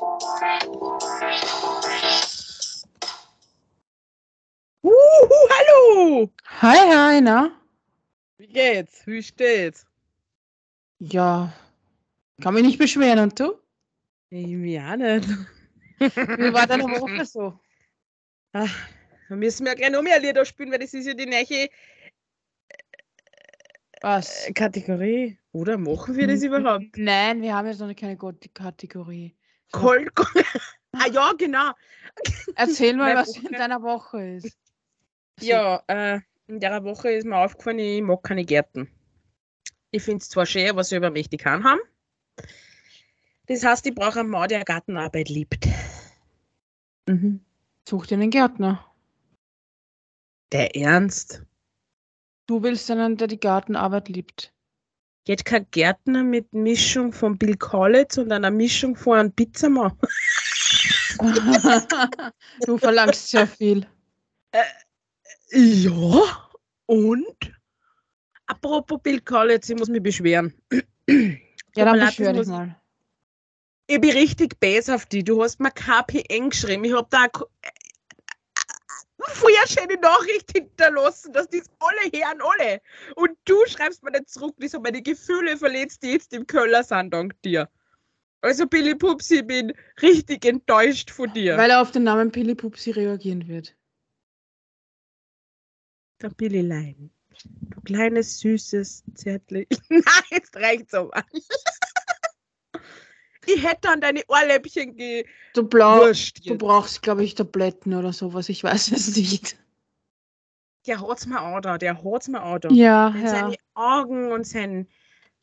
Uhu, hallo! Hi, hi, na? Wie geht's? Wie steht's? Ja, kann mich nicht beschweren. Und du? Ich auch nicht. Wie war deine Woche so? Ach, da müssen wir ja gleich noch mehr Lieder spielen, weil das ist ja die neue Was? äh, Kategorie. Oder machen wir das überhaupt? Nein, wir haben jetzt noch keine gute Kategorie. Cold Ah ja, genau. Erzähl mal, was in deiner Woche ist. Ja, äh, in der Woche ist mir aufgefallen, ich mag keine Gärten. Ich finde es zwar schön, aber selber möchte ich keinen haben. Das heißt, ich brauche einen Mann, der Gartenarbeit liebt. Mhm. Such dir einen Gärtner. Der Ernst. Du willst einen, der die Gartenarbeit liebt. Kein Gärtner mit Mischung von Bill Collins und einer Mischung von einem Pizzamann? du verlangst sehr viel. Ja, und? Apropos Bill Collins, ich muss mich beschweren. Ja, dann beschwer dich mal. Ich bin richtig bäs auf die. Du hast mir KPN geschrieben. Ich habe da früher schöne Nachricht hinterlassen, dass das alle hören, alle. Und du schreibst mir nicht zurück, wie so meine Gefühle verletzt, die jetzt im Köller sind, dank dir. Also Billy Pups, ich bin richtig enttäuscht von dir. Weil er auf den Namen Pilli Pupsi reagieren wird. Der Billylein. Du kleines, süßes, zärtlich. Nein, jetzt reicht's aber. Ich hätte an deine Ohrläppchen Du, blau, du brauchst, glaube ich, Tabletten oder sowas. Ich weiß es nicht. Der hat's mir auch da, der hat's mir auch da. Ja, Und ja. seine Augen und sein.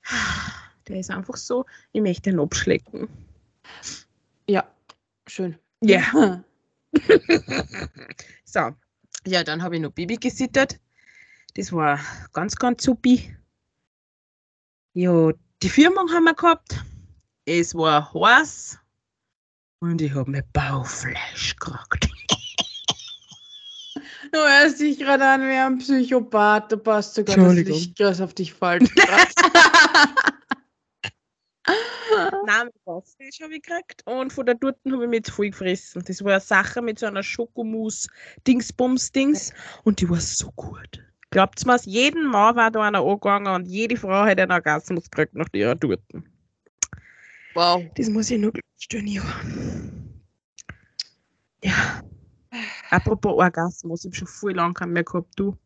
Der ist einfach so, ich möchte ihn abschlecken. Ja, schön. Ja. so. Ja, dann habe ich noch Baby gesittert. Das war ganz, ganz supi. Ja, die Firmung haben wir gehabt. Es war heiß. Und ich habe mir Baufleisch gekriegt. Du hörst dich gerade an wie ein Psychopath. Du passt sogar das Entschuldigung. Lichtglas auf dich falsch. Nein, Baufleisch habe ich gekriegt. Und von der Torten habe ich mich jetzt voll gefressen. Das war eine Sache mit so einer Schokomus-Dingsbums-Dings. Und die war so gut. Glaubt's mir, jeden Mal war da einer angegangen und jede Frau hätte einen Orgasmus gekriegt nach ihrer Torten. Wow. Das muss ich noch stellen, ja. Ja. Apropos Orgasmus, ich habe schon voll lange keinen mehr gehabt, du.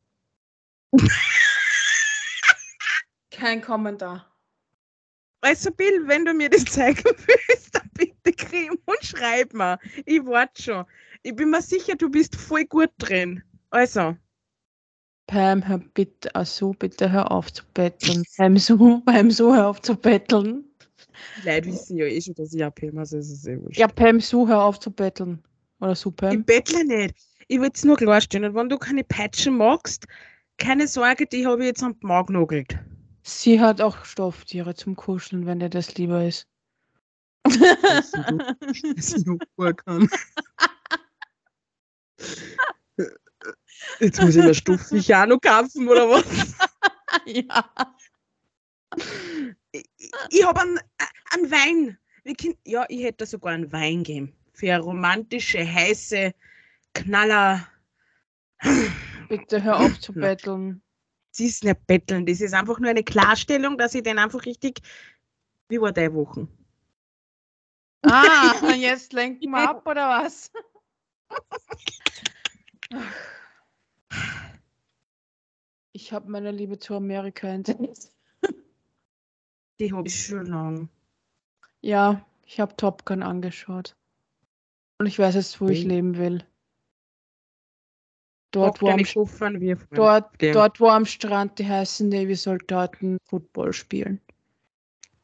Kein Kommentar. Also, Bill, wenn du mir das zeigen willst, dann bitte krieg und schreib mir. Ich warte schon. Ich bin mir sicher, du bist voll gut drin. Also, Pam, hör bitte, ach so, bitte hör auf zu betteln. Pam, so, Pam, so, hör auf zu betteln. Leute wissen ja eh schon, dass ich abhebe, also ist es eh wurscht. Ja, Pam, so, hör auf zu betteln. Oder so, Ich Pam. bettle nicht. Ich will es nur klarstellen. Und wenn du keine Peitschen magst, keine Sorge, die habe ich jetzt am Magen genagelt. Sie hat auch Stofftiere zum Kuscheln, wenn dir das lieber ist. dass ich noch fahren kann. Jetzt muss ich mir Stuffig auch noch kaufen, oder was? ja. Ich, habe einen, einen Wein. Können, ja, ich hätte sogar einen Wein geben. Für eine romantische, heiße Knaller. Bitte hör auf zu betteln. Das ist nicht betteln, das ist einfach nur eine Klarstellung, dass ich den einfach richtig. Wie war deine Woche? Ah, und jetzt lenken wir ab, oder was? Ich habe meine Liebe zu Amerika entdeckt. Die habe ich schon lange. Ja, ich habe Top Gun angeschaut. Und ich weiß jetzt, wo ich Okay. leben will. Dort wo, am, dort, dort, wo am Strand die heißen Navy-Soldaten Football spielen.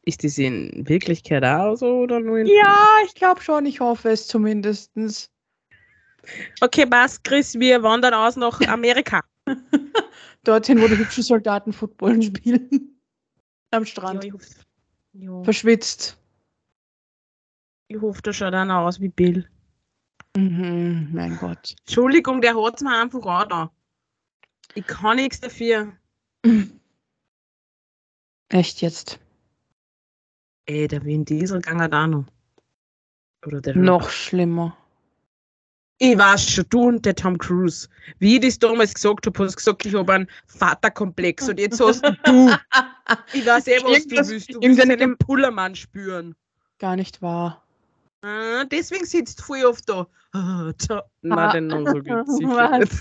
Ist das in Wirklichkeit auch so oder nur in Ja, ich glaube schon. Ich hoffe es zumindestens. Okay, passt, Chris, wir wandern aus nach Amerika. Dorthin, wo die hübschen Soldaten Football spielen. Am Strand. ich hoffe, ja, Verschwitzt. ich hoffe, der schaut einer aus wie Bill. Mhm, mein Gott. Entschuldigung, der hat mir einfach auch da. Ich kann nichts dafür. Echt jetzt. Ey, der Vin Diesel ging auch noch. Oder der. Noch schlimmer ich weiß schon, du und der Tom Cruise. Wie ich das damals gesagt habe, hast du gesagt, ich habe einen Vaterkomplex und jetzt hast du. ich weiß eh, was du willst. Du willst einen Pullermann spüren. Gar nicht wahr. Ah, deswegen sitzt du voll oft da. Ah, Na, Nein, den Namen so gibt's sicher nicht.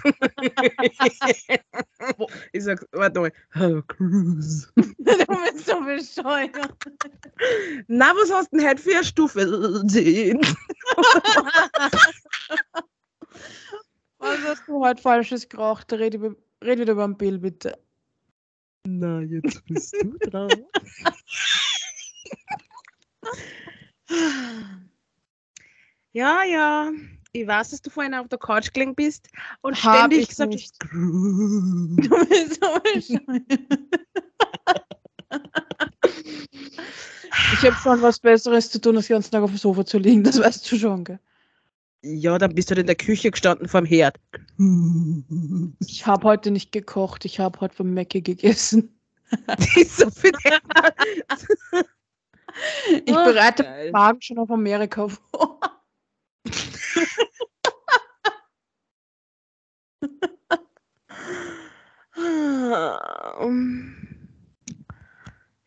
ich sag, warte mal, Hallo, Cruise. du bist so bescheuert. Na, was hast du denn heute für eine Stufe? 10. hast du heute Falsches geraucht? Red, über, red wieder über den Bill, bitte. Na, jetzt bist du dran. Ja, ja. Ich weiß, dass du vorhin auf der Couch gelegen bist und Hab ständig ich gesagt nicht. hast, Du bist so. Ich habe schon was Besseres zu tun, als den ganzen Tag auf dem Sofa zu liegen. Das weißt du schon, gell? Ja, dann bist du in der Küche gestanden vorm Herd. Ich habe heute nicht gekocht. Ich habe heute vom Mackie gegessen. So viel Ich Ach, bereite geil. den Magen schon auf Amerika vor.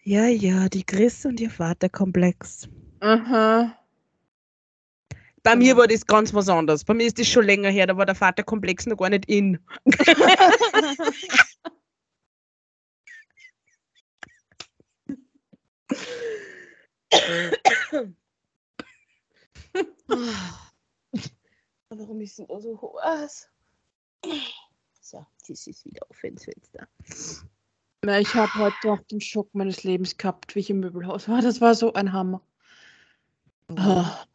Ja, ja, die Chris und ihr Vaterkomplex. Aha. Bei mir Genau. war das ganz was anderes. Bei mir ist das schon länger her, da war der Vaterkomplex noch gar nicht in. Warum ist denn da so hoch? So, das ist wieder auf ins Fenster. Na, ich habe heute auch den Schock meines Lebens gehabt, wie ich im Möbelhaus war. Das war so ein Hammer. Ah.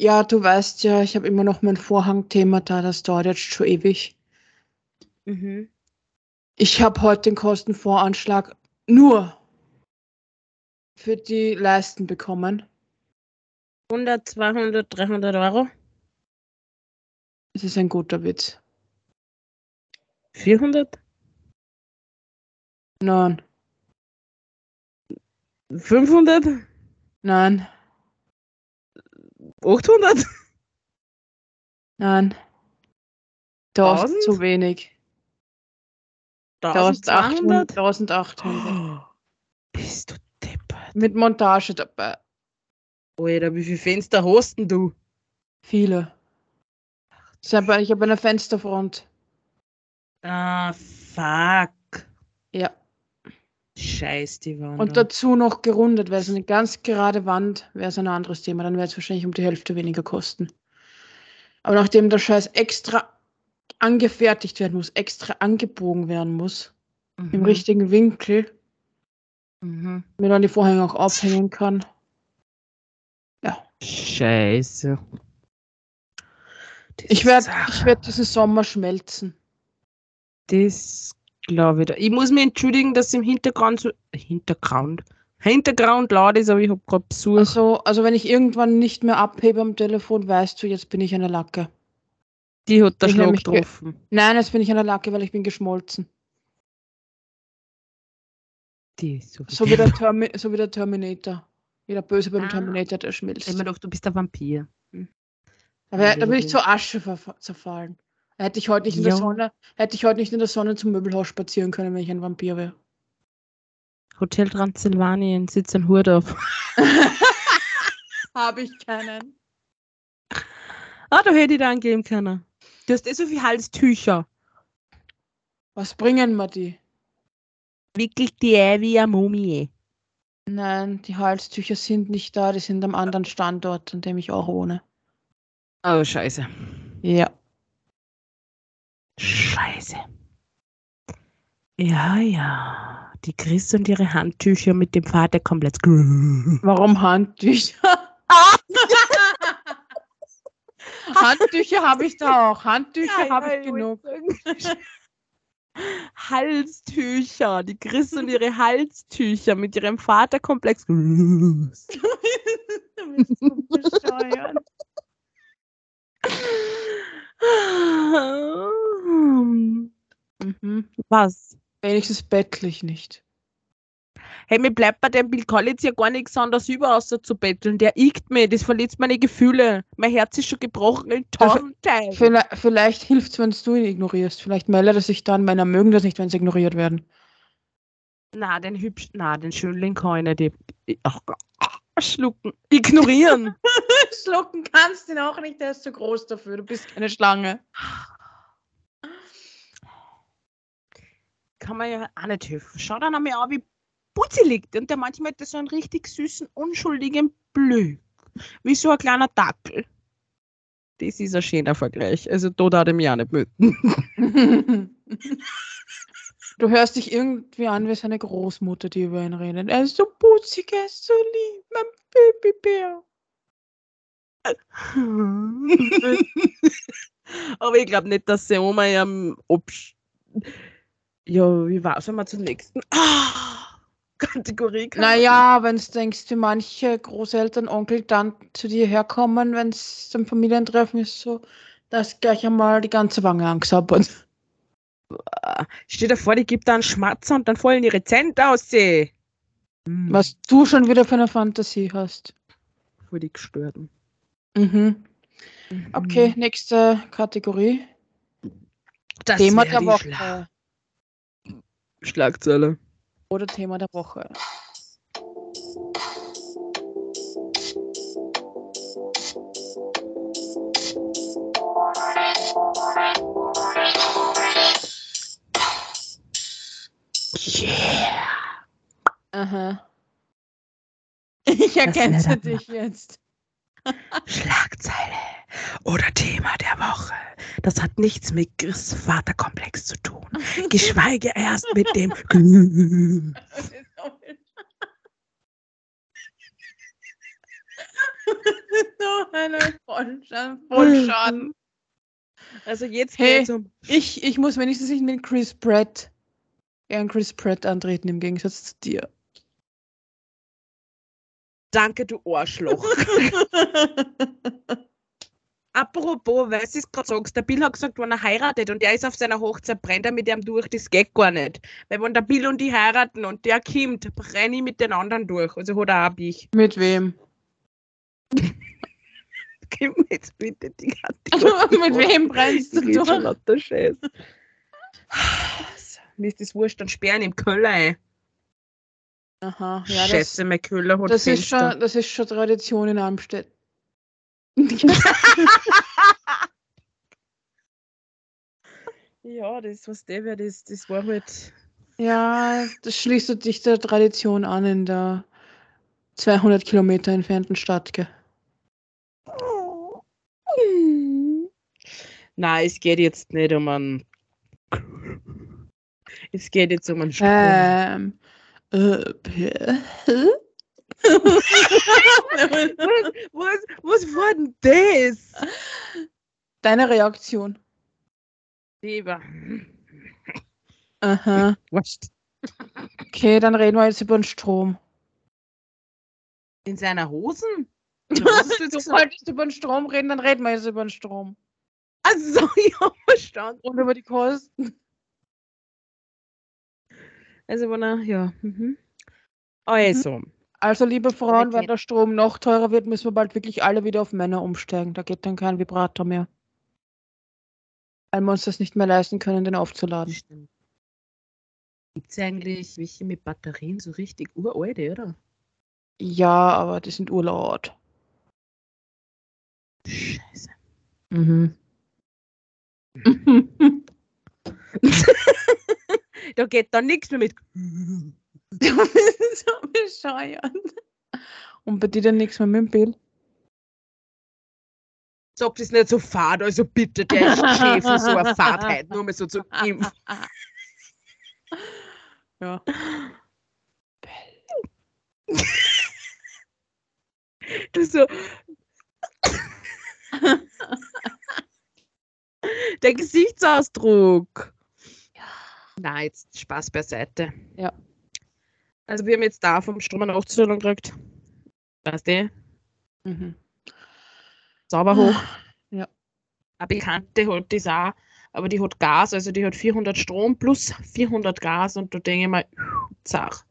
Ja, du weißt ja, ich habe immer noch mein Vorhangthema da. Das dauert jetzt schon ewig. Mhm. Ich habe heute den Kostenvoranschlag nur für die Leisten bekommen. 100, 200, 300 Euro? Das ist ein guter Witz. 400? Nein, 500? nein, 800? nein. Tausend Tausend? zu wenig. 1800? 1800. 1800. Bist du deppert. Mit Montage dabei. Alter, wie viele Fenster hast denn du? Viele. Ich habe hab eine Fensterfront. Ah, fuck. Ja. Scheiß die Wand. Und dazu noch gerundet, weil es eine ganz gerade Wand wäre es ein anderes Thema. Dann wäre es wahrscheinlich um die Hälfte weniger kosten. Aber nachdem der Scheiß extra angefertigt werden muss, extra angebogen werden muss, mhm. im richtigen Winkel, Mhm. mir dann die Vorhänge auch aufhängen kann. Scheiße. Das Ich werde werd diesen Sommer schmelzen. Das glaube ich. Ich muss mich entschuldigen, dass im Hintergrund so. Hintergrund? Hintergrund laut ist, aber ich habe gerade Besuch. Also, also wenn ich irgendwann nicht mehr abhebe am Telefon, weißt du, jetzt bin ich eine Lacke. die hat der ich Schlag getroffen. Nein, jetzt bin ich eine Lacke, weil ich bin geschmolzen. Die so So wie der, Termi so wie der Terminator. Wie der Böse beim Ah. Terminator, der Ich schmilzt. hab mir gedacht, du bist ein Vampir. Da, wär, da bin ich zur Asche zerfallen. Hätte ich heute nicht in der Ja. Sonne, hätte ich heute nicht in der Sonne zum Möbelhaus spazieren können, wenn ich ein Vampir wäre. Hotel Transsilvanien, sitzt ein Hut auf. Habe ich keinen. Ah, da hätte ich da angeben können. Du hast eh so viel Halstücher. Was bringen wir die? Wickelt die ein wie eine Mumie. Nein, die Halstücher sind nicht da, die sind am anderen Standort, an dem ich auch wohne. Oh, scheiße. Ja. Scheiße. Ja, ja. Die Chris und ihre Handtücher mit dem Vater komplett. Warum Handtücher? Handtücher habe ich da auch. Handtücher habe ich genug. Halstücher. Die Chris und ihre Halstücher mit ihrem Vaterkomplex. Du bist so bescheuert. Mhm. Was? Wenigstens bettlich nicht. Hey, mir bleibt bei dem Bill Collins ja gar nichts anderes über, außer zu betteln. Der ickt mir, das verletzt meine Gefühle. Mein Herz ist schon gebrochen in tausend Teile. Vielleicht, vielleicht hilft es, wenn du ihn ignorierst. Vielleicht meldet er sich dann, Männer mögen das nicht, wenn sie ignoriert werden. Na, den hübsch, na, den Schönling kann ich nicht. Ach, schlucken. Ignorieren. Schlucken kannst du ihn auch nicht, der ist zu groß dafür. Du bist keine Schlange. Kann man ja auch nicht helfen. Schau dann einmal an, wie Putzi liegt. Und der manchmal hat so einen richtig süßen, unschuldigen Blück. Wie so ein kleiner Dackel. Das ist ein schöner Vergleich. Also da darf ich mich auch nicht müden. Du hörst dich irgendwie an wie seine Großmutter, die über ihn redet. Er ist so putzig, er ist so lieb, mein Babybär. Aber ich glaube nicht, dass sie Oma ihrem Obst. Ja, wie war es, wir zur nächsten ah, Kategorie kommen? Naja, wenn du denkst, wie manche Großeltern, Onkel, Tanten zu dir herkommen, wenn es zum Familientreffen ist, so, dass gleich einmal die ganze Wange angesabbert. Stell dir vor, die gibt da einen Schmatzer und dann fallen die Rezent aus. sie. Hm, Was du schon wieder für eine Fantasie hast. Voll die Gestörten. Mhm. Okay, nächste Kategorie. Das Thema der Woche. Schla Schlagzeile. Oder Thema der Woche. Yeah. Aha. Ich erkenne wär dich jetzt. Schlagzeile oder Thema der Woche. Das hat nichts mit Chris Vaterkomplex zu tun. Geschweige erst mit dem. so eine Vollschaden. Vollschaden. Also jetzt Hey. geht's um. Ich, ich muss wenigstens nicht mit Chris Pratt, eher Chris Pratt antreten im Gegensatz zu dir. Danke, du Arschloch. Apropos, weil du es gerade sagst, der Bill hat gesagt, wenn er heiratet und er ist auf seiner Hochzeit, brennt er mit ihm durch, das geht gar nicht. Weil wenn der Bill und die heiraten und der kommt, brenne ich mit den anderen durch. Also hat er auch mich. mit wem? Gib mir jetzt bitte die Kategorie. mit wem brennst du Ich red schon durch? lauter Scheiß. Mir ist das wurscht, dann sperren im Köller ein. Aha, ja, das, Scheiße, mein Köller hat das, ist Fenster. schon, das ist schon Tradition in Amstetten. Ja, das, was der wäre, das, das war halt. ja, das schließt sich der Tradition an in der 200 Kilometer entfernten Stadt. Gell? Nein, es geht jetzt nicht um einen. Es geht jetzt um einen Sprung. Ähm, äh, Was, was, was war denn das? Deine Reaktion. Lieber. Aha. Wurscht. Okay, dann reden wir jetzt über den Strom. In seiner Hosen? Du Du wolltest über den Strom reden, dann reden wir jetzt über den Strom. Also, ja, verstanden. Und über die Kosten. Also, wenn er, ja. Mhm. Also, Also, liebe Frauen, wenn der Strom noch teurer wird, müssen wir bald wirklich alle wieder auf Männer umsteigen. Da geht dann kein Vibrator mehr. Weil wir uns das nicht mehr leisten können, den aufzuladen. stimmt. Gibt es eigentlich welche mit Batterien so richtig uralte, oder? Ja, aber die sind urlaut. Scheiße. Mhm. Da geht dann nichts mehr mit. Du bist so bescheuert. Und bei dir dann nichts mehr mit dem Bild? Sagt es nicht so fad, also bitte, der ist schön für so eine Fadheit, nur mal so zu ihm. Ja. Du so. Der Gesichtsausdruck. Na, jetzt Spaß beiseite. Ja. Also wir haben jetzt da vom Strom eine Aufstellung gekriegt. Weißt du? Mhm. Sauber hoch. Ja. Eine Bekannte hat das auch, aber die hat Gas, also die hat 400 Strom plus 400 Gas und da denke ich mal, zach.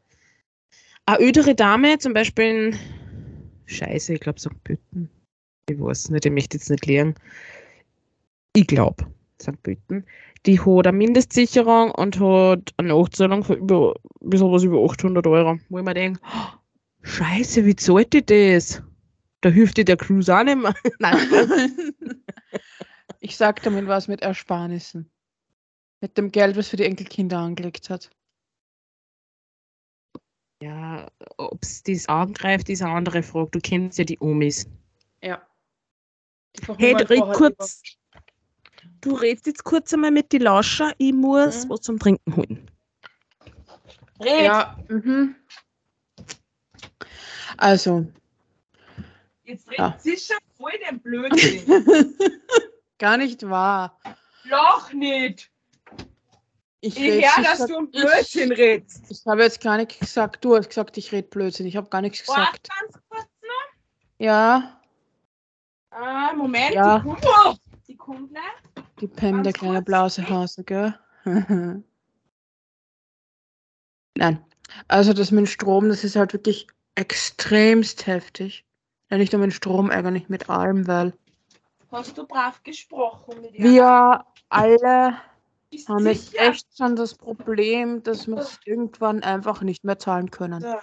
eine ältere Dame, zum Beispiel in Scheiße, ich glaube St. Pütten. Ich weiß nicht, ich möchte jetzt nicht lernen. Ich glaube, St. Pütten. Die hat eine Mindestsicherung und hat eine Nachzahlung von über, bis was über 800 Euro. Wo ich mir denke, oh, Scheiße, wie zahlt die das? Da hilft dir der Cruise auch nicht mehr. Nein. ich sag damit was mit Ersparnissen. Mit dem Geld, was für die Enkelkinder angelegt hat. Ja, ob es das angreift, ist eine andere Frage. Du kennst ja die Omis. Ja. Hey, red kurz. Du redest jetzt kurz einmal mit die Lauscher. Ich muss mhm. was zum Trinken holen. Red. Ja. Mhm. Also. Jetzt redet ja. sicher voll den Blödsinn. Gar nicht wahr. Loch nicht. Ich, ich höre, dass du ein Blödsinn redest. Ich habe jetzt gar nichts gesagt. Du hast gesagt, ich rede Blödsinn. Ich habe gar nichts gesagt. ganz kurz noch. Ja. Ah, Moment. Ja. Sekunde. Sekunde. Die Pam, der kleine Blausehase, gell? Nein. Also das mit dem Strom, das ist halt wirklich extremst heftig. Ja, nicht nur mit Strom, eigentlich mit allem, weil. Hast du brav gesprochen mit ihr? Wir alle haben jetzt echt schon das Problem, dass wir es irgendwann einfach nicht mehr zahlen können. Ja.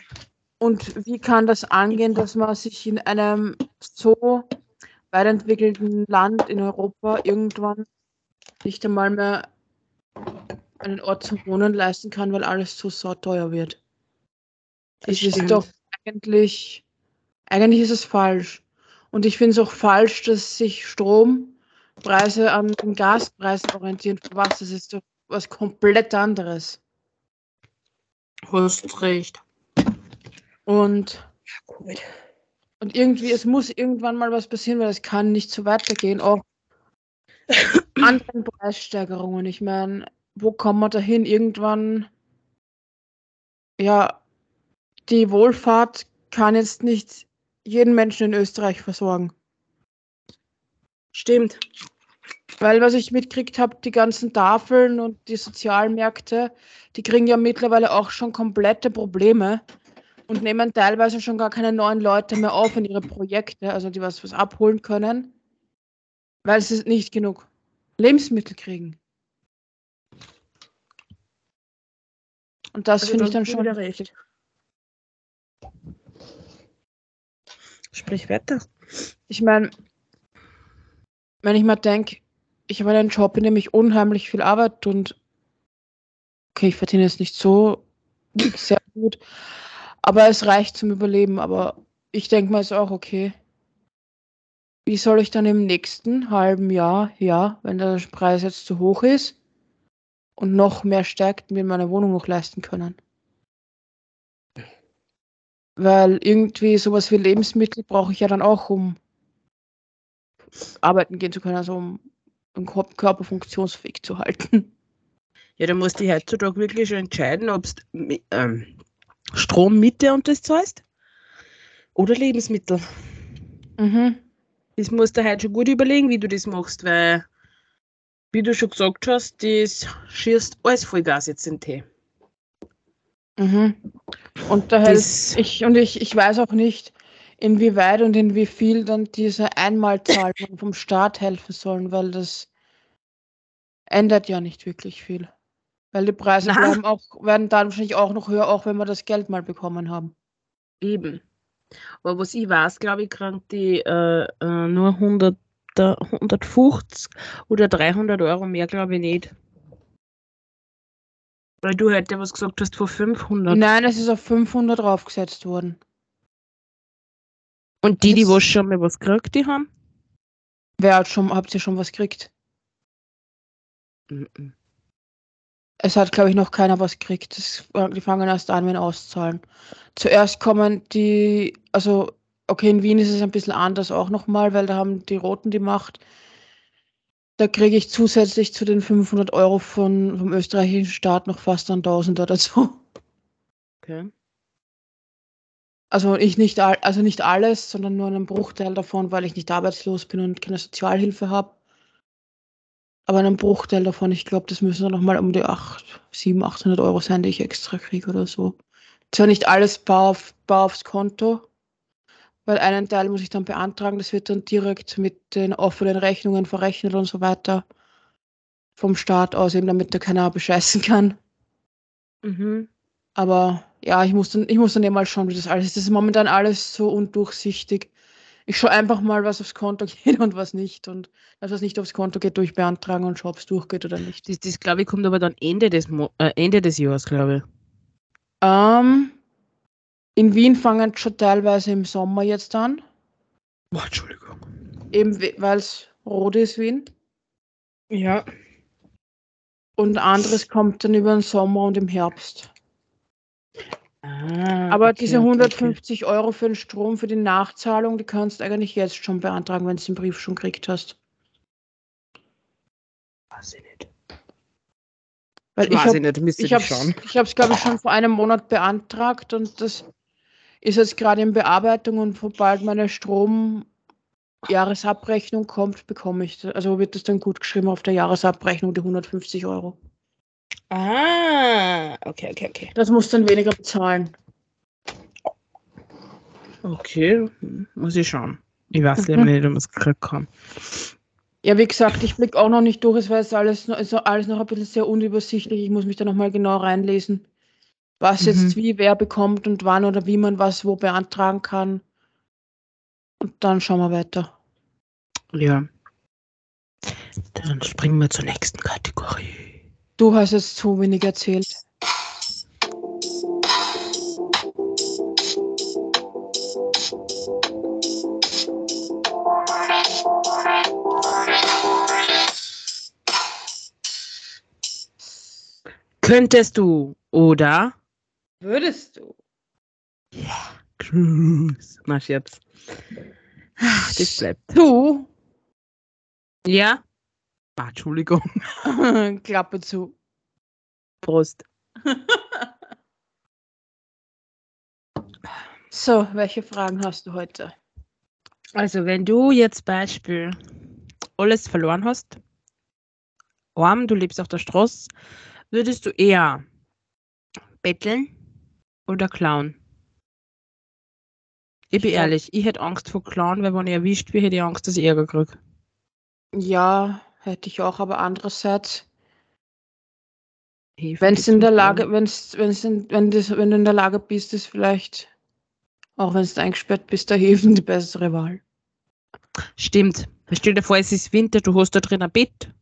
Und wie kann das angehen, dass man sich in einem so weit entwickelten Land in Europa irgendwann nicht einmal mehr einen Ort zum Wohnen leisten kann, weil alles so sauteuer wird? Das, das ist doch eigentlich, eigentlich ist es falsch. Und ich finde es auch falsch, dass sich Strom Preise an den Gaspreisen orientieren für was, das ist doch was komplett anderes. Hast recht. Und, und irgendwie, es muss irgendwann mal was passieren, weil es kann nicht so weitergehen. Auch anderen Preissteigerungen. Ich meine, wo kommen wir dahin? Irgendwann, ja, die Wohlfahrt kann jetzt nicht jeden Menschen in Österreich versorgen. Stimmt. Weil was ich mitgekriegt habe, die ganzen Tafeln und die Sozialmärkte, die kriegen ja mittlerweile auch schon komplette Probleme und nehmen teilweise schon gar keine neuen Leute mehr auf in ihre Projekte, also die was, was abholen können, weil sie nicht genug Lebensmittel kriegen. Und das also finde ich dann schon recht. Sprich weiter. Ich meine, wenn ich mal denke, ich habe einen Job, in dem ich unheimlich viel arbeite und okay, ich verdiene jetzt nicht so sehr gut, aber es reicht zum Überleben. Aber ich denke mal, ist auch okay. Wie soll ich dann im nächsten halben Jahr, ja, wenn der Preis jetzt zu hoch ist und noch mehr steigt, mir meine Wohnung noch leisten können? Weil irgendwie sowas wie Lebensmittel brauche ich ja dann auch, um arbeiten gehen zu können, also um den Körper funktionsfähig zu halten. Ja, da musst du heutzutage wirklich schon entscheiden, ob du ähm, Strom, Miete und das zahlst oder Lebensmittel. Mhm. Das musst du heute schon gut überlegen, wie du das machst, weil, wie du schon gesagt hast, das schießt alles Vollgas jetzt in den Tee. Mhm. Und daher das, ich und ich, ich weiß auch nicht, inwieweit und in wie viel dann diese Einmalzahlungen vom Staat helfen sollen, weil das ändert ja nicht wirklich viel. Weil die Preise auch, werden dann wahrscheinlich auch noch höher, auch wenn wir das Geld mal bekommen haben. Eben. Aber was ich weiß, glaube ich, krank die äh, äh, nur 100, 150 oder 300 Euro mehr, glaube ich nicht. Weil du heute was gesagt hast vor 500. Nein, es ist auf 500 draufgesetzt worden. Und die, die was schon mal was gekriegt, die haben? Wer hat schon, habt ihr schon was gekriegt? Mhm. Es hat, glaube ich, noch keiner was gekriegt. Das, die fangen erst an, wenn auszahlen. Zuerst kommen die, also, okay, in Wien ist es ein bisschen anders auch nochmal, weil da haben die Roten die Macht. Da kriege ich zusätzlich zu den 500 Euro von, vom österreichischen Staat noch fast ein Tausender dazu. Okay. Also ich nicht, also nicht alles, sondern nur einen Bruchteil davon, weil ich nicht arbeitslos bin und keine Sozialhilfe habe. Aber einen Bruchteil davon, ich glaube, das müssen dann nochmal um die 8, 700, 800 Euro sein, die ich extra kriege oder so. Zwar nicht alles bar, auf, bar aufs Konto, weil einen Teil muss ich dann beantragen, das wird dann direkt mit den offenen Rechnungen verrechnet und so weiter vom Staat aus, eben damit da keiner bescheißen kann. Mhm. Aber ja, ich muss dann, ich muss dann eh mal schauen, wie das alles ist. Das ist momentan alles so undurchsichtig. Ich schaue einfach mal, was aufs Konto geht und was nicht. Und das, was nicht aufs Konto geht, durch beantragen und schaue, ob es durchgeht oder nicht. Das, das glaube ich, kommt aber dann Ende des, Mo äh, Ende des Jahres, glaube ich. Ähm, in Wien fangen es schon teilweise im Sommer jetzt an. Boah, Entschuldigung. Eben weil es rot ist, Wien. Ja. Und anderes kommt dann über den Sommer und im Herbst. Ah, Aber okay, diese okay, 150 Euro für den Strom, für die Nachzahlung, die kannst du eigentlich jetzt schon beantragen, wenn du den Brief schon gekriegt hast. Okay. Weiß ich nicht. Weil ich Weiß habe ich nicht, müsste ich ich hab's, schauen. ich hab's, glaube ich, schon vor einem Monat beantragt und das ist jetzt gerade in Bearbeitung und sobald meine Strom-Jahresabrechnung kommt, bekomme ich das. Also wird das dann gut geschrieben auf der Jahresabrechnung, die 150 Euro. Ah, okay, okay, okay. Das muss dann weniger bezahlen. Okay, muss ich schauen. Ich weiß Mhm. nicht, ob man es gekriegt kann. Ja, wie gesagt, ich blicke auch noch nicht durch, es war jetzt alles, noch- alles noch ein bisschen sehr unübersichtlich. Ich muss mich da nochmal genau reinlesen, was Mhm. jetzt wie wer bekommt und wann oder wie man was wo beantragen kann. Und dann schauen wir weiter. Ja. Dann springen wir zur nächsten Kategorie. Du hast jetzt zu wenig erzählt. Könntest du, oder? Würdest du? Cruise. Na, Scherz. Das bleibt. Du? Ja? Ah, Entschuldigung. Klappe zu. Prost. So, welche Fragen hast du heute? Also, wenn du jetzt Beispiel alles verloren hast, arm, du lebst auf der Straße, würdest du eher betteln oder klauen? Ich bin ehrlich, ich hätte Angst vor Klauen, weil wenn ich erwischt werde, hätte ich Angst, dass ich Ärger kriege. Ja, hätte ich auch, aber andererseits, wenn es in der Lage, wenn's, wenn's in, wenn, das, wenn du in der Lage bist, ist vielleicht, auch wenn du eingesperrt bist, der Häfen die bessere Wahl. Stimmt. Stell dir vor, es ist Winter, du hast da drin ein Bett.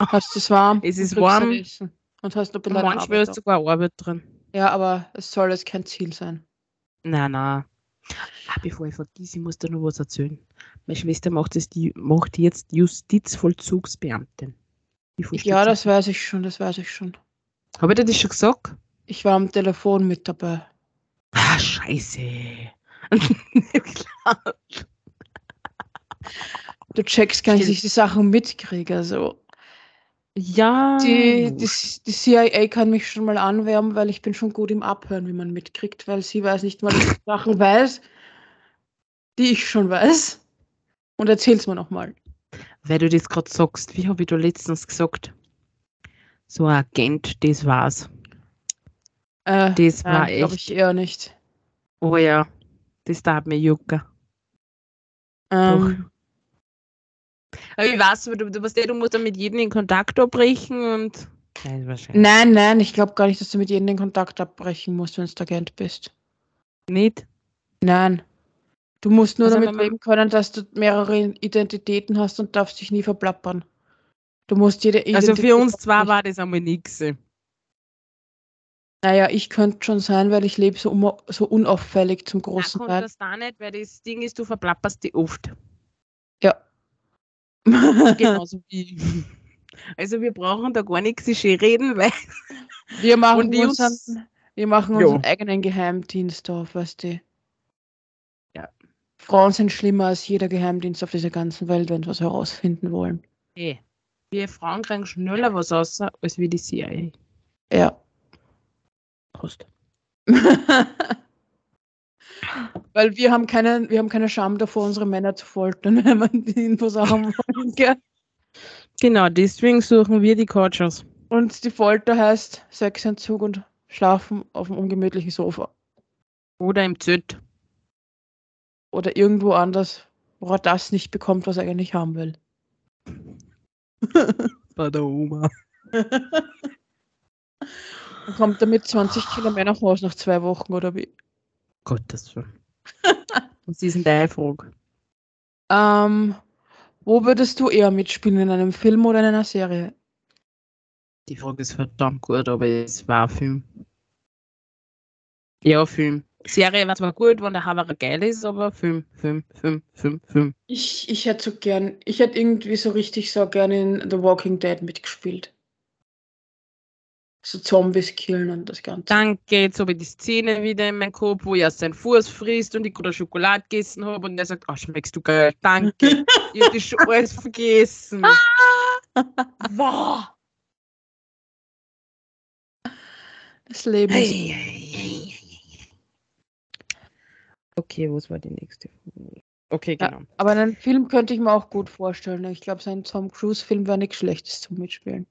Hast es warm? Es ist warm. Essen Und hast ein Und bisschen manchmal Arbeit ist sogar Arbeit drin. Ja, aber es soll jetzt kein Ziel sein. Nein, nein. Ah, bevor ich vergesse, ich muss dir noch was erzählen. Meine Schwester macht, das, die, macht jetzt Justizvollzugsbeamtin. Ja, das weiß ich schon, das weiß ich schon. Habe ich dir das schon gesagt? Ich war am Telefon mit dabei. Ah, scheiße. Du checkst gar nicht, dass ich die Sachen mitkriege. Also. Ja. Die, die, die CIA kann mich schon mal anwärmen, weil ich bin schon gut im Abhören, wie man mitkriegt, weil sie weiß nicht mal, dass ich Sachen weiß, die ich schon weiß. Und erzähl's mir nochmal. Weil du das gerade sagst, wie habe ich da letztens gesagt? So ein Agent, das war's. Äh, Das war glaube echt. ich eher nicht. Oh ja, das darf mir jucken. Ähm, Aber ich weiß, du, du, weißt ja, du musst dann mit jedem in Kontakt abbrechen und. Nein, wahrscheinlich. nein, nein, ich glaube gar nicht, dass du mit jedem den Kontakt abbrechen musst, wenn du Agent bist. Nicht? Nein. Du musst nur Also damit leben können, dass du mehrere Identitäten hast und darfst dich nie verplappern. Du musst jede Also Identität für uns zwar war das einmal nichts. Naja, ich könnte schon sein, weil ich lebe so, um, so unauffällig zum großen Teil. das da nicht, weil das Ding ist, du verplapperst die oft. Ja. Genauso wie. Also wir brauchen da gar nichts reden, weil wir machen, unseren, uns- wir machen Ja. unseren eigenen Geheimdienst auf, weißt du. Ja. Frauen sind schlimmer als jeder Geheimdienst auf dieser ganzen Welt, wenn sie was herausfinden wollen. hey, wir Frauen kriegen schneller was raus, als wie die CIA. Ja. Prost. Weil wir haben keinen, wir haben keine Scham davor, unsere Männer zu foltern, wenn wir die Infos haben wollen. Gell? Genau, deswegen suchen wir die Coaches. Und die Folter heißt Sexentzug und schlafen auf einem ungemütlichen Sofa. Oder im Züt. Oder irgendwo anders, wo er das nicht bekommt, was er eigentlich haben will. Bei der Oma. Und kommt damit 20 Kilo mehr nach Hause nach zwei Wochen oder wie? Gottes Willen. Was ist denn deine Frage? Ähm, wo würdest du eher mitspielen, in einem Film oder in einer Serie? Die Frage ist verdammt gut, aber es war ein Film. Ja, Film. Serie war zwar gut, wenn der Haverer geil ist, aber Film, Film, Film, Film, Film. Ich, ich hätte so gern, ich hätte irgendwie so richtig so gern in The Walking Dead mitgespielt. So Zombies killen und das Ganze. Dann geht so wie die Szene wieder in meinen Kopf, wo er seinen Fuß frisst und ich gerade Schokolade gegessen habe und er sagt, oh, schmeckst du geil, danke. ich das schon alles vergessen. wow. Das Leben ist Hey, hey, hey, hey. Okay, was war die nächste Frage? Okay, Ja. genau. Aber einen Film könnte ich mir auch gut vorstellen. Ich glaube, so ein Tom Cruise-Film wäre nichts Schlechtes zum Mitspielen.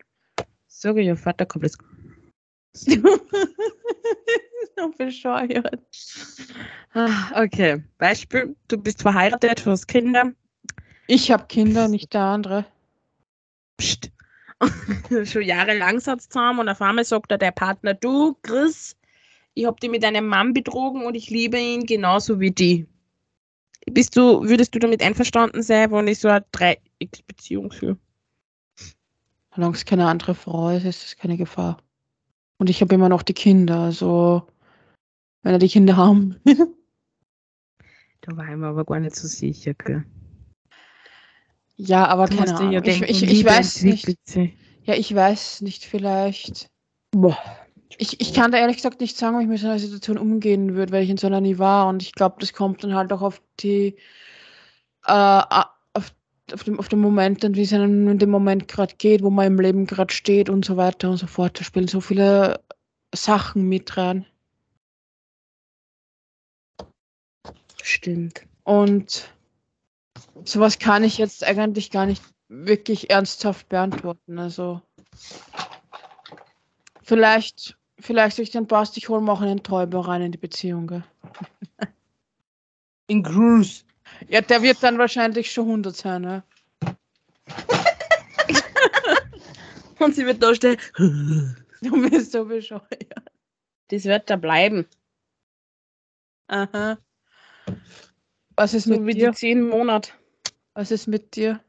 Sorry, ihr Vater kommt jetzt. so bescheuert. Ah, Okay, Beispiel, du bist verheiratet, du hast Kinder. Ich habe Kinder, nicht der andere. Psst. schon jahrelang satz zusammen und auf einmal sagt er der Partner, du, Chris, ich habe dich mit einem Mann betrogen und ich liebe ihn genauso wie die. Bist du, würdest du damit einverstanden sein, wenn ich so eine Dreiecksbeziehung führe? Solange es keine andere Frau ist, ist es keine Gefahr. Und ich habe immer noch die Kinder, also wenn er die Kinder haben. Da war ich mir aber gar nicht so sicher. Gell? ja, aber Du keine ja Ahnung. Ich, denken, ich, ich Liebe weiß nicht. Ja, ich weiß nicht, vielleicht. Boah. Ich, ich kann da ehrlich gesagt nicht sagen, wie ich mit so einer Situation umgehen würde, weil ich in so einer nie war. Und ich glaube, das kommt dann halt auch auf die, äh, auf, dem, auf den Moment wie es einem in dem Moment gerade geht, wo man im Leben gerade steht und so weiter und so fort. Da spielen so viele Sachen mit rein. Stimmt. Und sowas kann ich jetzt eigentlich gar nicht wirklich ernsthaft beantworten. Also vielleicht, vielleicht durch den Passt, ich hole mir auch einen Täuber rein in die Beziehung. Gell? In Cruise. Ja, der wird dann wahrscheinlich schon 100 sein. Ne? Und sie wird da stehen. Du bist so bescheuert. Das wird da bleiben. Aha. Was ist So mit wie dir? die zehn Monate. Was ist mit dir?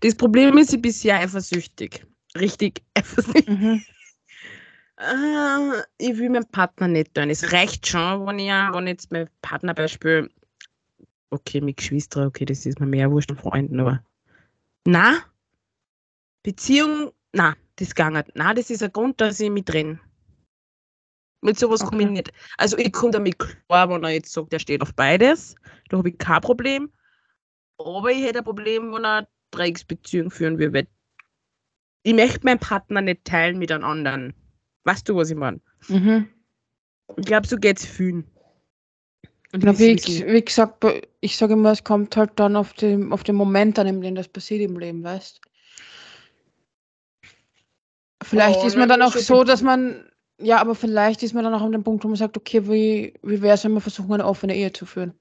Das Problem ist, ich bin sehr eifersüchtig. Richtig eifersüchtig. Mhm. Ah, ich will meinen Partner nicht tun. Es reicht schon, wenn ich, wenn jetzt mein Partner Beispiel, okay, mit Geschwister, okay, das ist mir mehr wurscht an Freunden, aber na, Beziehung, na, das nicht. Na, das ist ein Grund, dass ich mich trenne. Mit sowas komme ich Okay. nicht. Also ich komme damit klar, wenn er jetzt sagt, er steht auf beides, da habe ich kein Problem. Aber ich hätte ein Problem, wenn er Dreiecksbeziehung führen würde. Ich möchte meinen Partner nicht teilen mit einem anderen. Weißt du, was ich meine? Mhm. Ich glaube, so geht's vielen. Und Na, wie, ich- wie gesagt, ich sage immer, es kommt halt dann auf den, auf den Moment an, in dem das passiert im Leben, weißt Vielleicht Oh, ist man dann auch so, dass man, ja, aber vielleicht ist man dann auch an dem Punkt, wo man sagt, okay, wie, wie wäre es, wenn wir versuchen, eine offene Ehe zu führen?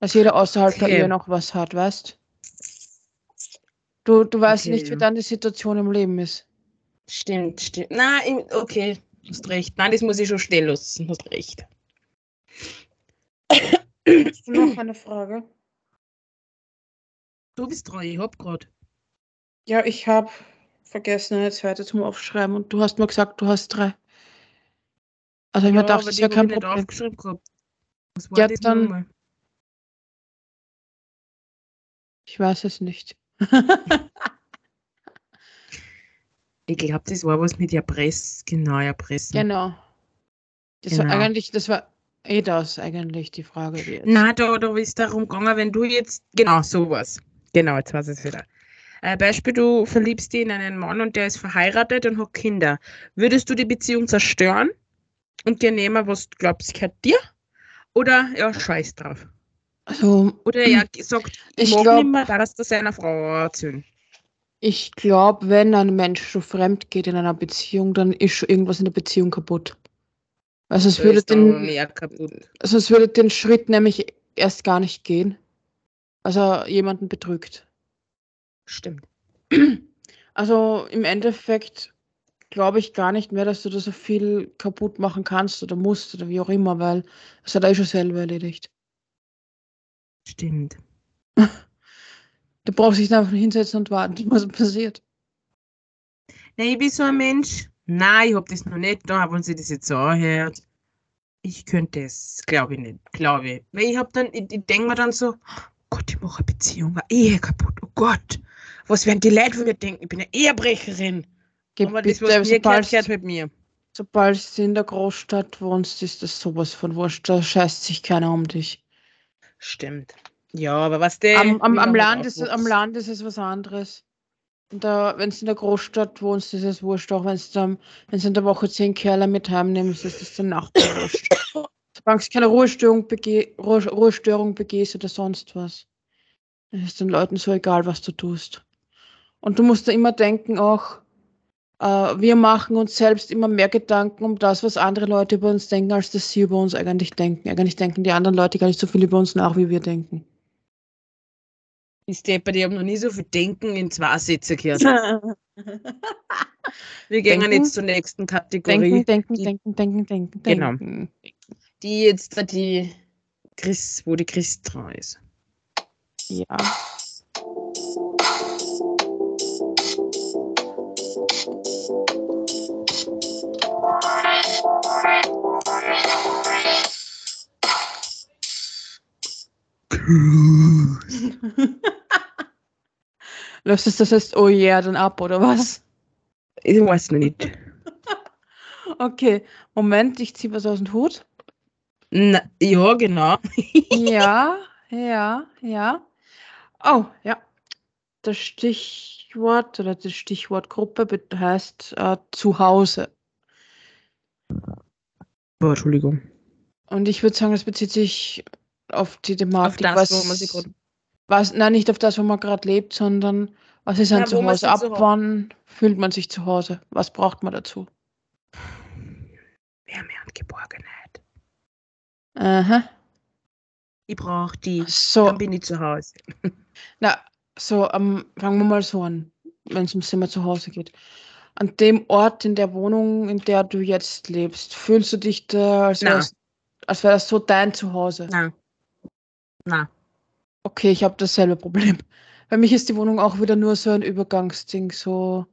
Dass jeder außerhalb der Okay. Ehe noch was hat, weißt Du, du weißt Okay, nicht, wie dann die Situation im Leben ist. Stimmt, stimmt. Nein, ich- okay, du hast recht. Nein, das muss ich schon stehen lassen. Du hast recht. Hast du noch eine Frage? Du bist treu, ich hab grad. Ja, ich habe vergessen, eine zweite zum Aufschreiben und du hast mir gesagt, du hast drei. Also ich mir gedacht, das ist ja hab kein ich nicht Problem. aufgeschrieben gehabt. Was war Ja, das dann- nochmal? Ich weiß es nicht. Ich glaube, das war was mit Erpress, genau, Erpressen. Genau. Das war Genau. eigentlich, das war eh das eigentlich die Frage. Die jetzt. Na, da, da ist darum gegangen, wenn du jetzt, genau, sowas. Genau, jetzt weiß ich es wieder. Äh, Beispiel, du verliebst dich in einen Mann und der ist verheiratet und hat Kinder. Würdest du die Beziehung zerstören und dir nehmen, was du glaubst, gehört dir? Oder ja, scheiß drauf. Also, Oder er sagt, ich, Ich mag glaub- nicht mehr, da das seiner Frau erzählen. Ich glaube, wenn ein Mensch schon fremd geht in einer Beziehung, dann ist schon irgendwas in der Beziehung kaputt. Also es würde den, also es würde den Schritt nämlich erst gar nicht gehen. Also jemanden betrügt. Stimmt. Also im Endeffekt glaube ich gar nicht mehr, dass du da so viel kaputt machen kannst oder musst oder wie auch immer, weil es hat er schon selber erledigt. Stimmt. Du brauchst dich einfach hinsetzen und warten, was passiert. Nein, ich bin so ein Mensch. Nein, ich hab das noch nicht da, wenn sie das jetzt so anhört. Ich könnte es, glaube ich nicht. Glaube ich. Weil ich hab dann, ich, ich denke mir dann so, oh Gott, ich mache eine Beziehung, eine Ehe kaputt. Oh Gott. Was werden die Leute von mir denken? Ich bin eine Ehebrecherin. Gib Aber das, was mir gehört, gehört mit mir. sobald du in der Großstadt wohnst, ist das sowas von wurscht. Da scheißt sich keiner um dich. Stimmt. Ja, aber was der. Am, am, am, Land ist, es- am. Land ist es was anderes. Wenn du in der Großstadt wohnst, ist es wurscht. Auch wenn du in der Woche zehn Kerle mit heimnimmst, ist das der Nachbar wurscht. Solange du keine Ruhestörung, bege Ruhe Ruhestörung begehst oder sonst was. Es ist den Leuten so egal, was du tust. Und du musst da immer denken auch, äh, wir machen uns selbst immer mehr Gedanken um das, was andere Leute über uns denken, als dass sie über uns eigentlich denken. Eigentlich denken die anderen Leute gar nicht so viel über uns nach, wie wir denken. Ich Stepper, die haben noch nie so viel Denken in zwei Sätze gehört. Wir gehen Denken, jetzt zur nächsten Kategorie. Denken, denken, die, denken, denken, denken, Genau. denken. die jetzt da die Chris, wo die Chris dran ist. Ja. Löst es das heißt, oh yeah, dann ab, oder was? Ich weiß noch nicht. Okay, Moment, ich ziehe was aus dem Hut. Na, ja, genau. Ja, ja, ja. Oh, ja. Das Stichwort oder die Stichwortgruppe heißt äh, Zuhause. Boah, Entschuldigung. Und ich würde sagen, das bezieht sich auf die Auf Thematik, das, was, wo man sich gerade. Was, nein, nicht auf das, wo man gerade lebt, sondern was ist ein Ja, Zuhause? Ab wann fühlt man sich zu Hause? Was braucht man dazu? Wärme und Geborgenheit. Aha. Ich brauche die. So, Dann bin ich zu Hause. na, so, ähm, fangen wir mal so an, wenn es ums Thema zu Hause geht. An dem Ort in der Wohnung, in der du jetzt lebst, fühlst du dich da, als wäre wär das so dein Zuhause? Nein. Nein. Okay, ich habe dasselbe Problem. Bei mich ist die Wohnung auch wieder nur so ein Übergangsding, so.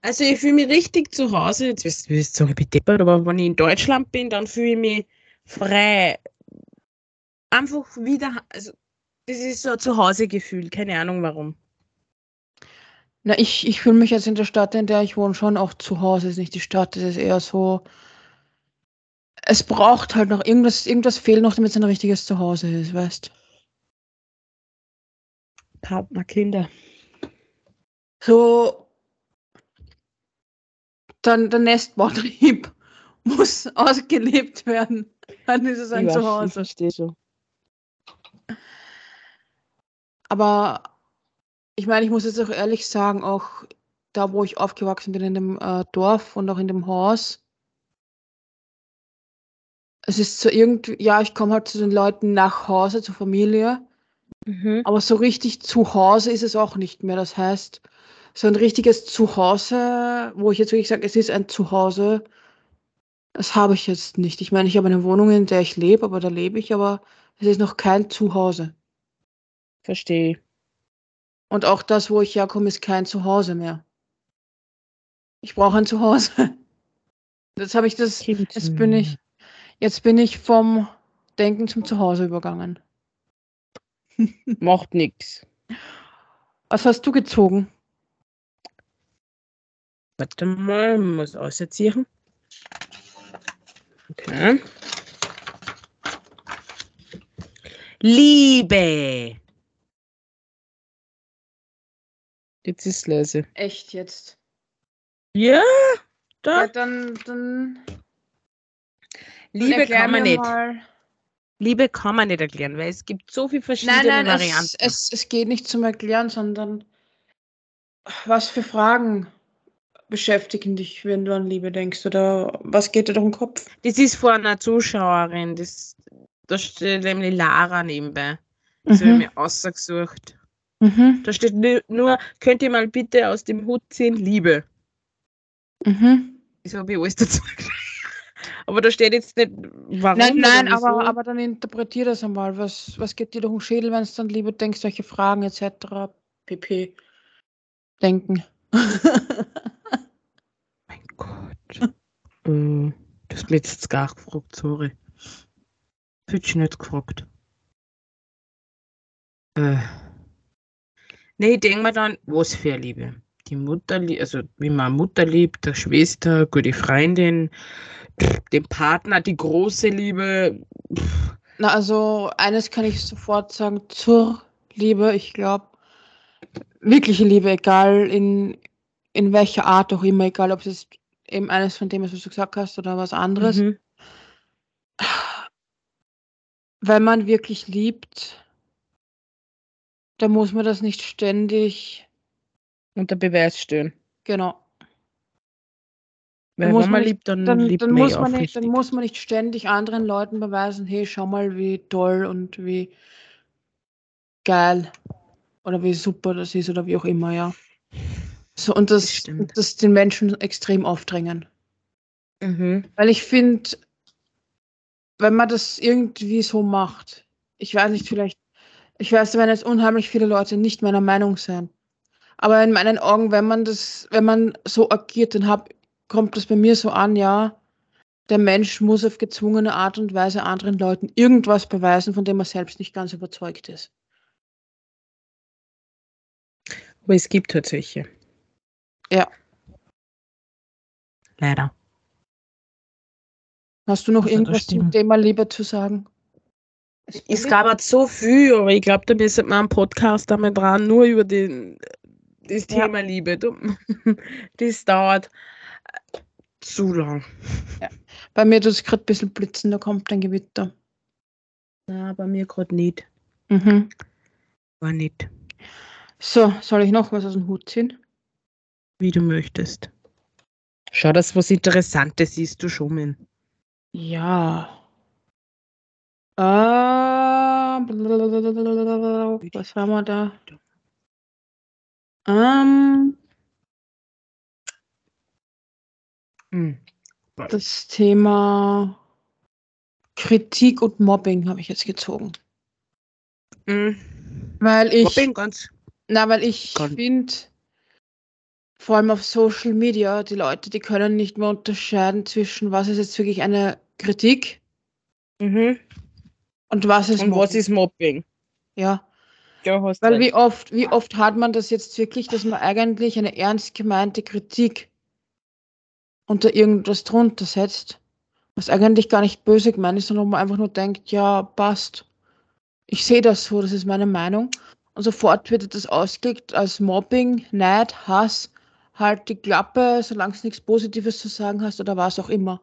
Also ich fühle mich richtig zu Hause. Jetzt wirst du sagen, ich bin deppert, aber wenn ich in Deutschland bin, dann fühle ich mich frei. Einfach wieder, also das ist so ein Zuhausegefühl, keine Ahnung warum. Na, ich, ich fühle mich jetzt in der Stadt, in der ich wohne, schon auch zu Hause. Ist nicht die Stadt, es ist eher so. Es braucht halt noch irgendwas, irgendwas fehlt noch, damit es ein richtiges Zuhause ist, weißt Partner, Kinder. So. Dann der Nestbautrieb muss ausgelebt werden. Dann ist es ein ich, weiß, ich Zuhause. verstehe schon. Aber ich meine, ich muss jetzt auch ehrlich sagen, auch da, wo ich aufgewachsen bin, in dem äh, Dorf und auch in dem Haus, es ist so irgendwie, ja, ich komme halt zu den Leuten nach Hause, zur Familie, Mhm. aber so richtig zu Hause ist es auch nicht mehr. Das heißt, so ein richtiges Zuhause, wo ich jetzt wirklich sage, es ist ein Zuhause, das habe ich jetzt nicht. Ich meine, ich habe eine Wohnung, in der ich lebe, aber da lebe ich, aber es ist noch kein Zuhause. Verstehe. Und auch das, wo ich herkomme, ist kein Zuhause mehr. Ich brauche ein Zuhause. Jetzt habe ich das, jetzt bin ich, jetzt bin ich vom Denken zum Zuhause übergegangen. Macht nichts. Was hast du gezogen? Warte mal, muss ausziehen. Okay. Liebe. Jetzt ist leise. Echt jetzt? Ja, Ja, da. dann, dann Liebe kann man nicht. Mal. Liebe kann man nicht erklären, weil es gibt so viele verschiedene Nein, nein, Varianten. es, es, es geht nicht zum Erklären, sondern Was für Fragen beschäftigen dich, wenn du an Liebe denkst? Oder was geht dir durch den Kopf? Das ist von einer Zuschauerin. Das, da steht nämlich Lara nebenbei. Das habe ich Mhm. mir ausgesucht. Mhm. Da steht nu- nur, könnt ihr mal bitte aus dem Hut ziehen, Liebe. Mhm. Das habe ich alles dazu geschrieben. Aber da steht jetzt nicht, warum. Nein, nein, oder wieso. aber, aber dann interpretier das einmal. Was, was geht dir durch den Schädel, wenn es dann lieber denkst, solche Fragen etc. pp. denken? Mein Gott. äh, du hast mich jetzt gar gefragt, sorry. Hätte ich nicht gefragt. Äh. Nee, ich denke mir dann, was für eine Liebe. Die Mutter, also wie man Mutter liebt, der Schwester, gute Freundin, pff, den Partner, die große Liebe. Pff, Na, also eines kann ich sofort sagen zur Liebe. Ich glaube, wirkliche Liebe, egal in, in welcher Art auch immer, egal ob es jetzt eben eines von dem ist, was du gesagt hast, oder was anderes. mhm. Wenn man wirklich liebt, dann muss man das nicht ständig, Unter Beweis stellen. genau. Wenn man man liebt, dann, Dann, liebt dann, man muss man nicht, dann aufrichtig. muss man nicht ständig anderen Leuten beweisen, hey, schau mal, wie toll und wie geil oder wie super das ist oder wie auch immer, ja. So, und Das das, das den Menschen extrem aufdrängen. Mhm. Weil ich finde, wenn man das irgendwie so macht, ich weiß nicht, vielleicht, ich weiß, werden jetzt unheimlich viele Leute nicht meiner Meinung sein. Aber in meinen Augen, wenn man das, wenn man so agiert, dann hab, kommt das bei mir so an, ja, der Mensch muss auf gezwungene Art und Weise anderen Leuten irgendwas beweisen, von dem er selbst nicht ganz überzeugt ist. Aber es gibt halt solche. Ja. Leider. Hast du noch Also, irgendwas zum. Thema Liebe zu sagen? Es gab halt so viel, aber ich glaube, da müssen wir einen Podcast damit dran, nur über den, das Ja. Thema Liebe. Das dauert zu lang. Bei mir tut es gerade ein bisschen blitzen, da kommt ein Gewitter. Na, bei mir gerade nicht. Mhm. War nicht. So, soll ich noch was aus dem Hut ziehen? Wie du möchtest. Schau, dass was Interessantes ist, du Schummen. Ja. Ah, was haben wir da? Ähm, Hm. das Thema Kritik und Mobbing habe ich jetzt gezogen. Hm. Weil ich, Mobbing ganz. na, weil ich finde, vor allem auf Social Media, die Leute, die können nicht mehr unterscheiden zwischen, was ist jetzt wirklich eine Kritik Mhm. und was ist Und was Mobbing. ist Mobbing? Ja. Weil recht. wie oft, wie oft hat man das jetzt wirklich, dass man eigentlich eine ernst gemeinte Kritik unter irgendwas drunter setzt, was eigentlich gar nicht böse gemeint ist, sondern wo man einfach nur denkt, ja, passt. Ich sehe das so, das ist meine Meinung. Und sofort wird das ausgelegt als Mobbing, Neid, Hass, halt die Klappe, solange es nichts Positives zu sagen hast oder was auch immer.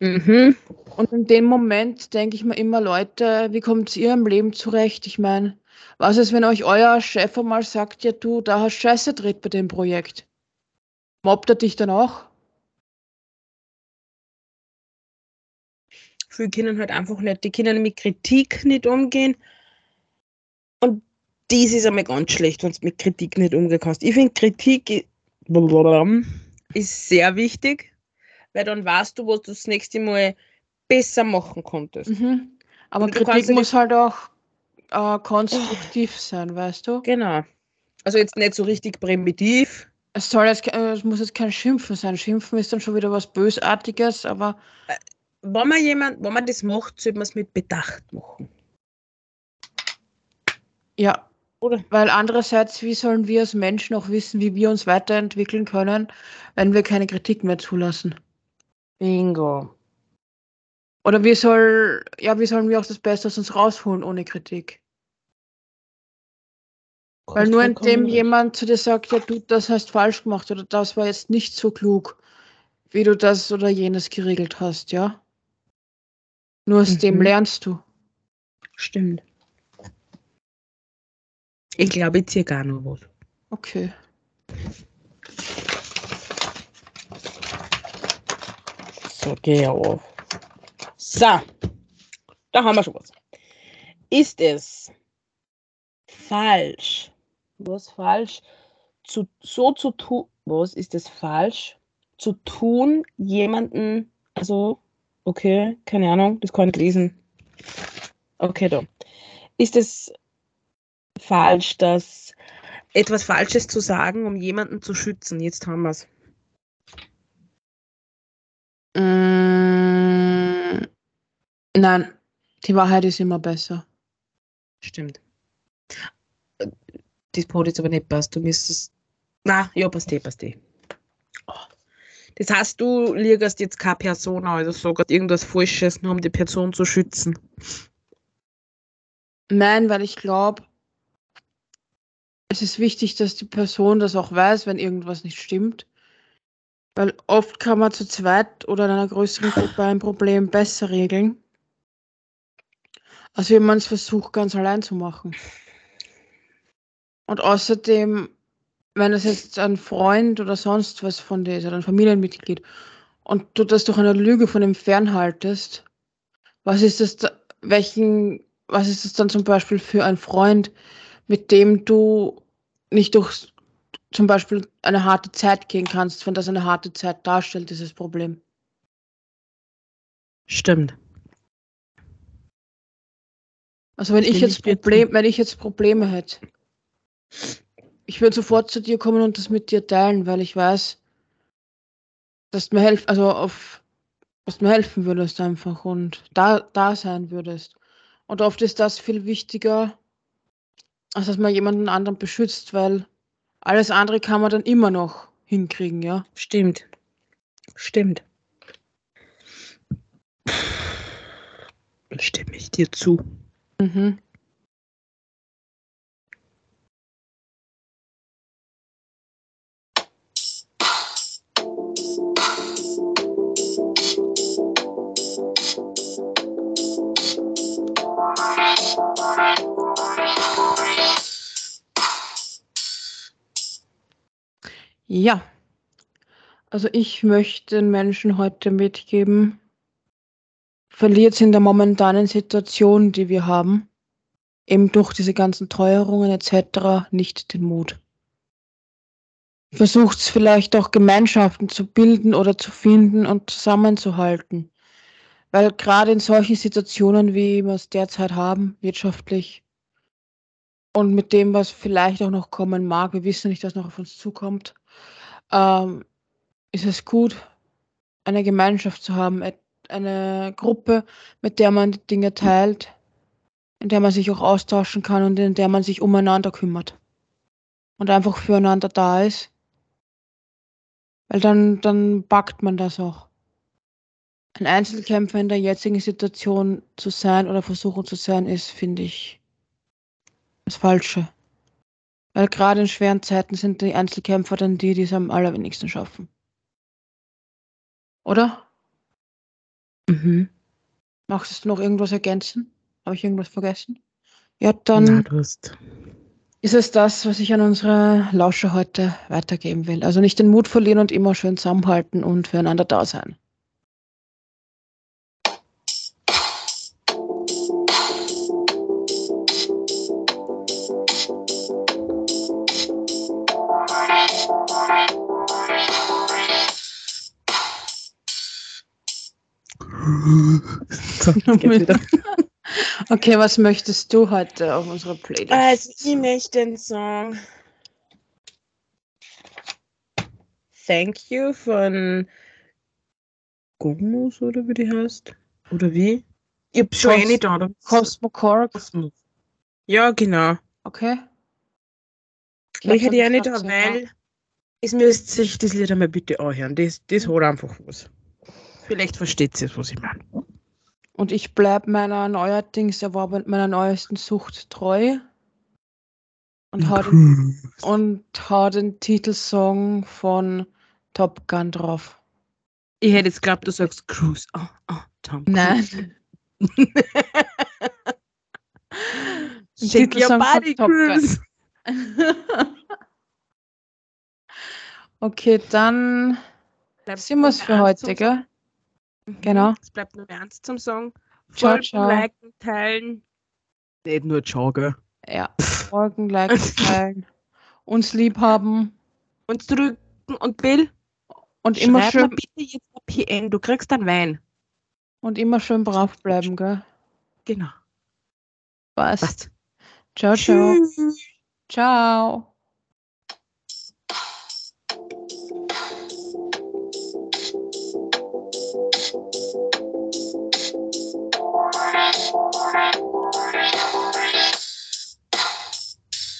Mhm. Und in dem Moment denke ich mir immer, Leute, wie kommt ihr im Leben zurecht? Ich meine, was ist, wenn euch euer Chef einmal sagt, ja du, da hast Scheiße dreht bei dem Projekt? Mobbt er dich dann auch? Viele können halt einfach nicht, die können mit Kritik nicht umgehen. Und das ist einmal ganz schlecht, wenn du mit Kritik nicht umgehen kannst. Ich finde, Kritik ist sehr wichtig, weil dann weißt du, was du das nächste Mal besser machen konntest. Mhm. Aber Und Kritik muss halt auch äh, konstruktiv sein, weißt du? Genau. Also jetzt nicht so richtig primitiv. Es, soll jetzt, äh, es muss jetzt kein Schimpfen sein. Schimpfen ist dann schon wieder was Bösartiges, aber Wenn man jemand, wenn man das macht, sollte man es mit Bedacht machen. ja. Oder? Weil andererseits, wie sollen wir als Menschen auch wissen, wie wir uns weiterentwickeln können, wenn wir keine Kritik mehr zulassen? Bingo. Oder wie soll, ja, wie sollen wir auch das Beste aus uns rausholen ohne Kritik? Weil nur indem jemand zu dir sagt, ja, du, das hast falsch gemacht oder das war jetzt nicht so klug, wie du das oder jenes geregelt hast, ja? Nur aus dem Mhm. lernst du. Stimmt. Ich glaube, ich ziehe gar noch was. Okay. So, geh auf. So, da haben wir schon was. Ist es falsch? Was falsch? Zu, so zu tun. Was ist es falsch? Zu tun, jemanden, also, okay, keine Ahnung, das kann ich lesen. Okay, da. Ist es falsch, dass etwas Falsches zu sagen, um jemanden zu schützen? Jetzt haben wir es. Mm, nein, die Wahrheit ist immer besser. Stimmt. Das Brot jetzt aber nicht passt. Du müsstest. Na, ja, passt eh, passt eh. Das heißt, du liegst jetzt keine Person, also sagst irgendwas Falsches, nur um die Person zu schützen. Nein, weil ich glaube, es ist wichtig, dass die Person das auch weiß, wenn irgendwas nicht stimmt. Weil oft kann man zu zweit oder in einer größeren Gruppe ein Problem besser regeln, als wenn man es versucht, ganz allein zu machen. Und außerdem, wenn es jetzt ein Freund oder sonst was von dir ist oder ein Familienmitglied und du das durch eine Lüge von ihm fernhaltest, was ist das, da, welchen, was ist das dann zum Beispiel für ein Freund, mit dem du nicht durch zum Beispiel eine harte Zeit gehen kannst, wenn das eine harte Zeit darstellt, dieses Problem. Stimmt. Also wenn ich jetzt ich Problem, wenn ich jetzt Probleme hätte, ich würde sofort zu dir kommen und das mit dir teilen, weil ich weiß, dass du mir helfen, also auf, dass du mir helfen würdest einfach und da, da sein würdest. Und oft ist das viel wichtiger, als dass man jemanden anderen beschützt, weil alles andere kann man dann immer noch hinkriegen, ja. Stimmt. Stimmt. Stimme ich dir zu. Mhm. Ja, also ich möchte den Menschen heute mitgeben, verliert in der momentanen Situation, die wir haben, eben durch diese ganzen Teuerungen etc. nicht den Mut. Versucht es vielleicht auch Gemeinschaften zu bilden oder zu finden und zusammenzuhalten. Weil gerade in solchen Situationen, wie wir es derzeit haben, wirtschaftlich, und mit dem, was vielleicht auch noch kommen mag, wir wissen nicht, was noch auf uns zukommt, ähm, ist es gut, eine Gemeinschaft zu haben, eine Gruppe, mit der man die Dinge teilt, in der man sich auch austauschen kann und in der man sich umeinander kümmert und einfach füreinander da ist. Weil dann, dann packt man das auch. Ein Einzelkämpfer in der jetzigen Situation zu sein oder versuchen zu sein, ist, finde ich, das Falsche. Weil gerade in schweren Zeiten sind die Einzelkämpfer dann die, die es am allerwenigsten schaffen. Oder? Mhm. Magst du noch irgendwas ergänzen? Habe ich irgendwas vergessen? Ja, dann Na, du hast. ist es das, was ich an unsere Lauscher heute weitergeben will. Also nicht den Mut verlieren und immer schön zusammenhalten und füreinander da sein. So. Okay, was möchtest du heute auf unserer Playlist? Also, ich möchte den Song Thank You von Gomos oder wie die heißt. Oder wie? Ich hab schon eh nicht da. oder? Cosmo Cork. Ja, genau. Okay. Aber ich hätte ja nicht da, weil es müsst sich das Lied einmal bitte anhören. Das, das hat einfach was. Vielleicht versteht ihr, was ich meine. Und ich bleibe meiner neuerdings erworbenen, meiner neuesten Sucht treu. Und hau, den, und hau den Titelsong von Top Gun drauf. Ich hätte jetzt geglaubt, du sagst Cruise. Oh, oh, Tom Cruise. Nein. Shake your Titelsong von body, Top Gun. Cruise. Okay, dann sind wir es für heute, gell? Mhm. Genau. Es bleibt nur eins zum Song. Ciao, Folgen, ciao. liken, teilen. Nicht nur ciao, gell? Ja. Folgen, liken, teilen. Uns lieb haben. Und drücken und Bill, Und immer schreib schön mir bitte jetzt ein PN, du kriegst dann Wein. und immer schön brav bleiben, gell? Genau. Passt. Passt. Ciao, ciao. Tschüss. Ciao. morning.